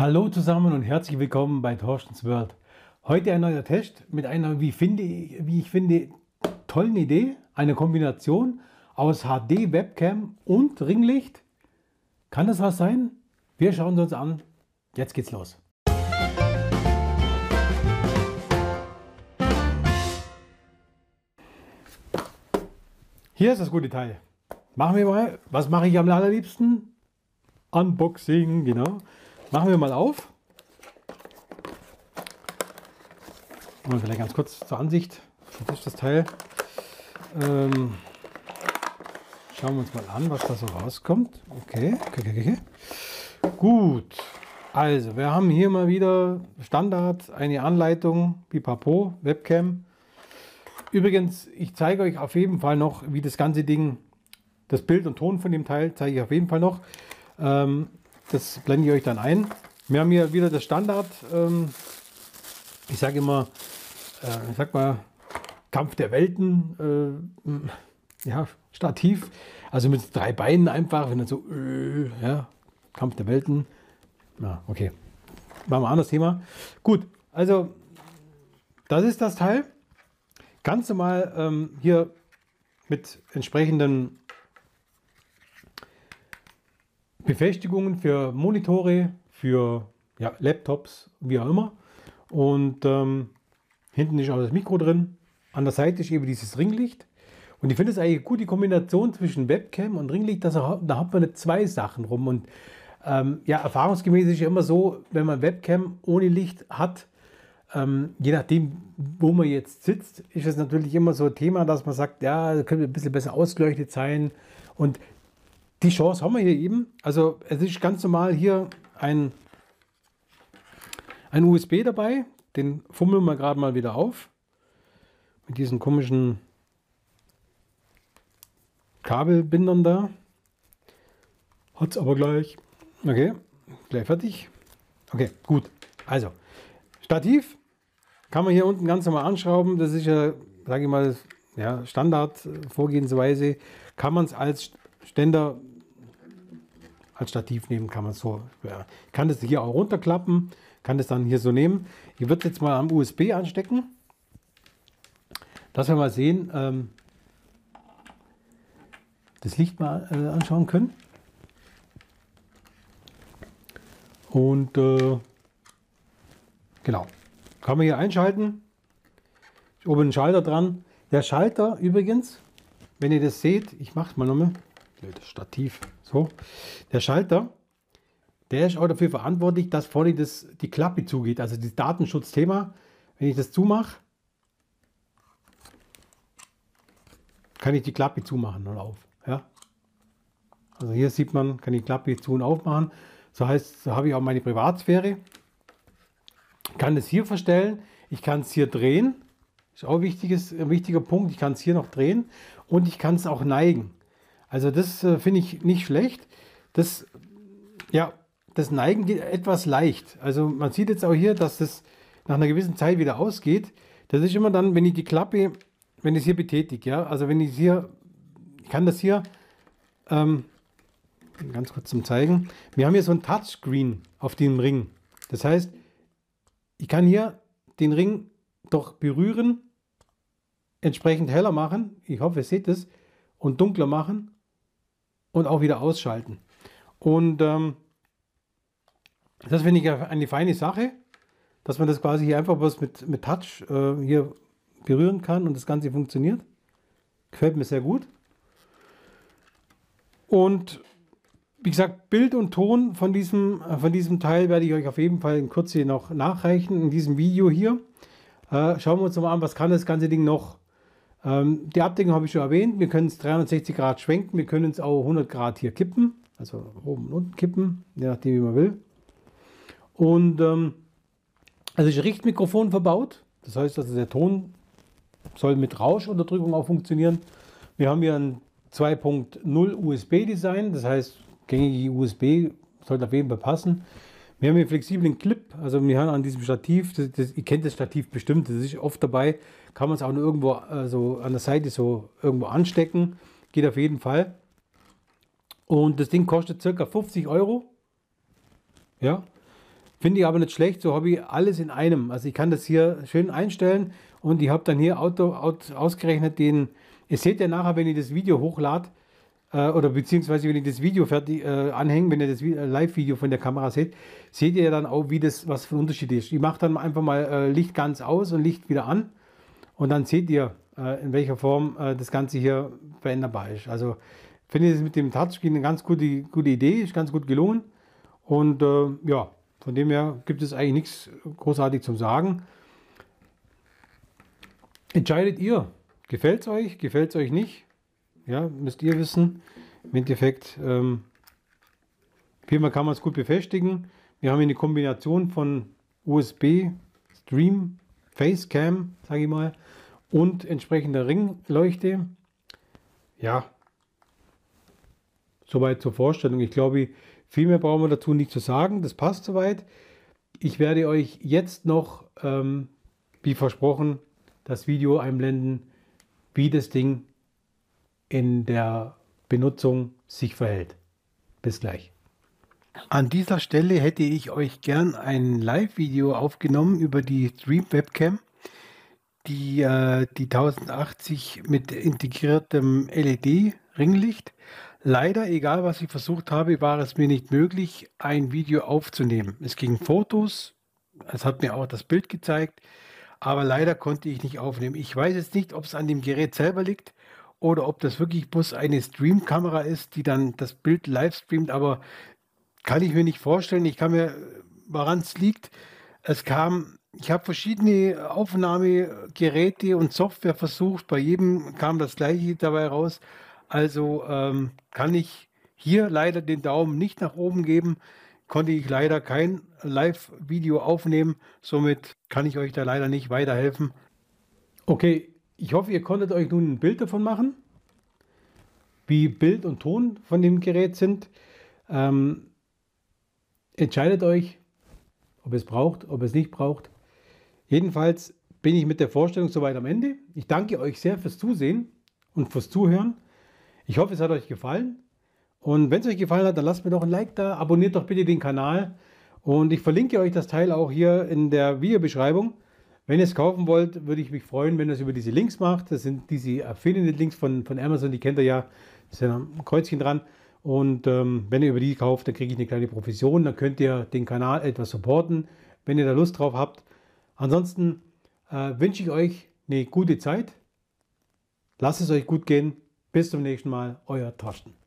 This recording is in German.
Hallo zusammen und herzlich willkommen bei Torstens World. Heute ein neuer Test mit einer, wie, finde, wie ich finde, tollen Idee. Eine Kombination aus HD Webcam und Ringlicht. Kann das was sein? Wir schauen es uns an. Jetzt geht's los. Hier ist das gute Teil. Machen wir mal, was mache ich am allerliebsten? Unboxing, genau. Machen wir mal auf. Mal vielleicht ganz kurz zur Ansicht. Das ist das Teil. Ähm, schauen wir uns mal an, was da so rauskommt. Okay, okay, okay. Gut. Also, wir haben hier mal wieder Standard, eine Anleitung, Pipapo, Webcam. Übrigens, ich zeige euch auf jeden Fall noch, wie das ganze Ding, das Bild und Ton von dem Teil, zeige ich auf jeden Fall noch. Ähm, das blende ich euch dann ein. Wir haben hier wieder das Standard, ähm, ich sage immer, äh, ich sag mal, Kampf der Welten, äh, ja, Stativ, also mit drei Beinen einfach, wenn dann so, äh, ja, Kampf der Welten. Na, okay. Machen wir ein anderes Thema. Gut, also das ist das Teil. Ganz normal ähm, hier mit entsprechenden Befestigungen für Monitore, für ja, Laptops, wie auch immer. Und ähm, hinten ist auch das Mikro drin. An der Seite ist eben dieses Ringlicht. Und ich finde es eigentlich eine gute Kombination zwischen Webcam und Ringlicht. Dass er, da hat man nicht zwei Sachen rum. Und ähm, ja, erfahrungsgemäß ist ja immer so, wenn man Webcam ohne Licht hat, ähm, je nachdem, wo man jetzt sitzt, ist es natürlich immer so ein Thema, dass man sagt, ja, könnte ein bisschen besser ausgeleuchtet sein. Und die Chance haben wir hier eben. Also es ist ganz normal hier ein, ein USB dabei. Den fummeln wir gerade mal wieder auf. Mit diesen komischen Kabelbindern da. Hat es aber gleich. Okay, gleich fertig. Okay, gut. Also, Stativ kann man hier unten ganz normal anschrauben. Das ist ja, sage ich mal, ja, Standard-Vorgehensweise. Kann man es als Ständer als Stativ nehmen kann man so. Ja. Kann das hier auch runterklappen, kann das dann hier so nehmen. Ich würde jetzt mal am USB anstecken, dass wir mal sehen, ähm, das Licht mal äh, anschauen können. Und äh, genau, kann man hier einschalten. Ist oben ein Schalter dran. Der Schalter übrigens, wenn ihr das seht, ich mache es mal nochmal. Blödes Stativ. So, der Schalter, der ist auch dafür verantwortlich, dass vorne das, die Klappe zugeht. Also das Datenschutzthema, wenn ich das zumache, kann ich die Klappe zumachen oder auf. Ja? Also hier sieht man, kann ich die Klappe zu und aufmachen. So heißt, so habe ich auch meine Privatsphäre. Kann es hier verstellen, ich kann es hier drehen. Ist auch ein, wichtiges, ein wichtiger Punkt. Ich kann es hier noch drehen und ich kann es auch neigen. Also das äh, finde ich nicht schlecht. Das, ja, das Neigen geht etwas leicht. Also man sieht jetzt auch hier, dass das nach einer gewissen Zeit wieder ausgeht. Das ist immer dann, wenn ich die Klappe, wenn ich es hier betätige, ja, also wenn ich hier, ich kann das hier, ähm, ganz kurz zum Zeigen. Wir haben hier so ein Touchscreen auf dem Ring. Das heißt, ich kann hier den Ring doch berühren, entsprechend heller machen. Ich hoffe, ihr seht es. Und dunkler machen und auch wieder ausschalten. Und ähm, das finde ich eine feine Sache, dass man das quasi hier einfach was mit, mit Touch äh, hier berühren kann und das Ganze funktioniert. Gefällt mir sehr gut. Und wie gesagt, Bild und Ton von diesem, äh, von diesem Teil werde ich euch auf jeden Fall in Kürze noch nachreichen in diesem Video hier. Äh, schauen wir uns mal an, was kann das ganze Ding noch. Ähm, die Abdeckung habe ich schon erwähnt. Wir können es 360 Grad schwenken. Wir können es auch 100 Grad hier kippen. Also oben und unten kippen, je nachdem, wie man will. Und ähm, also ist ein Richtmikrofon verbaut. Das heißt, also der Ton soll mit Rauschunterdrückung auch funktionieren. Wir haben hier ein 2.0 USB-Design. Das heißt, gängige USB sollte auf jeden Fall passen. Wir haben hier einen flexiblen Clip, also wir haben an diesem Stativ, das, das, ihr kennt das Stativ bestimmt, das ist oft dabei, kann man es auch nur irgendwo äh, so an der Seite so irgendwo anstecken, geht auf jeden Fall. Und das Ding kostet ca. 50 Euro. Ja, Finde ich aber nicht schlecht, so habe ich alles in einem. Also ich kann das hier schön einstellen und ich habe dann hier auto, auto, ausgerechnet den, ihr seht ja nachher, wenn ich das Video hochlade, äh, oder beziehungsweise wenn ich das Video fertig äh, anhänge, wenn ihr das äh, Live-Video von der Kamera seht, seht ihr dann auch, wie das, was für ein Unterschied ist. Ich mache dann einfach mal äh, Licht ganz aus und Licht wieder an und dann seht ihr, äh, in welcher Form äh, das Ganze hier veränderbar ist. Also finde ich das mit dem Touchscreen eine ganz gute, gute Idee, ist ganz gut gelungen und ja, von dem her gibt es eigentlich nichts großartig zum Sagen. Entscheidet ihr. Gefällt es euch? Gefällt es euch nicht? Ja, müsst ihr wissen. Im Endeffekt, ähm, viermal kann man es gut befestigen. Wir haben hier eine Kombination von USB, Stream, Facecam, sage ich mal, und entsprechender Ringleuchte. Ja, soweit zur Vorstellung. Ich glaube, viel mehr brauchen wir dazu nicht zu sagen. Das passt soweit. Ich werde euch jetzt noch, ähm, wie versprochen, das Video einblenden, wie das Ding in der Benutzung sich verhält. Bis gleich. An dieser Stelle hätte ich euch gern ein Live-Video aufgenommen über die Stream Webcam, die, äh, die 1080 mit integriertem LED-Ringlicht. Leider, egal was ich versucht habe, war es mir nicht möglich, ein Video aufzunehmen. Es ging Fotos, es hat mir auch das Bild gezeigt, aber leider konnte ich nicht aufnehmen. Ich weiß jetzt nicht, ob es an dem Gerät selber liegt oder ob das wirklich bloß eine Streamkamera ist, die dann das Bild live streamt, aber kann ich mir nicht vorstellen. Ich kann mir, woran es liegt, es kam, ich habe verschiedene Aufnahmegeräte und Software versucht, bei jedem kam das gleiche dabei raus also ähm, kann ich hier leider den Daumen nicht nach oben geben. Konnte ich leider kein Live-Video aufnehmen. Somit kann ich euch da leider nicht weiterhelfen. Okay, ich hoffe, ihr konntet euch nun ein Bild davon machen, wie Bild und Ton von dem Gerät sind. Ähm, entscheidet euch, ob es braucht, ob es nicht braucht. Jedenfalls bin ich mit der Vorstellung soweit am Ende. Ich danke euch sehr fürs Zusehen und fürs Zuhören. Ich hoffe, es hat euch gefallen. Und wenn es euch gefallen hat, dann lasst mir doch ein Like da, abonniert doch bitte den Kanal. Und ich verlinke euch das Teil auch hier in der Videobeschreibung. Wenn ihr es kaufen wollt, würde ich mich freuen, wenn ihr es über diese Links macht. Das sind diese Affiliate-Links von, von Amazon, die kennt ihr ja. Da ist ja ein Kreuzchen dran. Und ähm, wenn ihr über die kauft, dann kriege ich eine kleine Provision. Dann könnt ihr den Kanal etwas supporten, wenn ihr da Lust drauf habt. Ansonsten äh, wünsche ich euch eine gute Zeit. Lasst es euch gut gehen. Bis zum nächsten Mal, euer Torsten.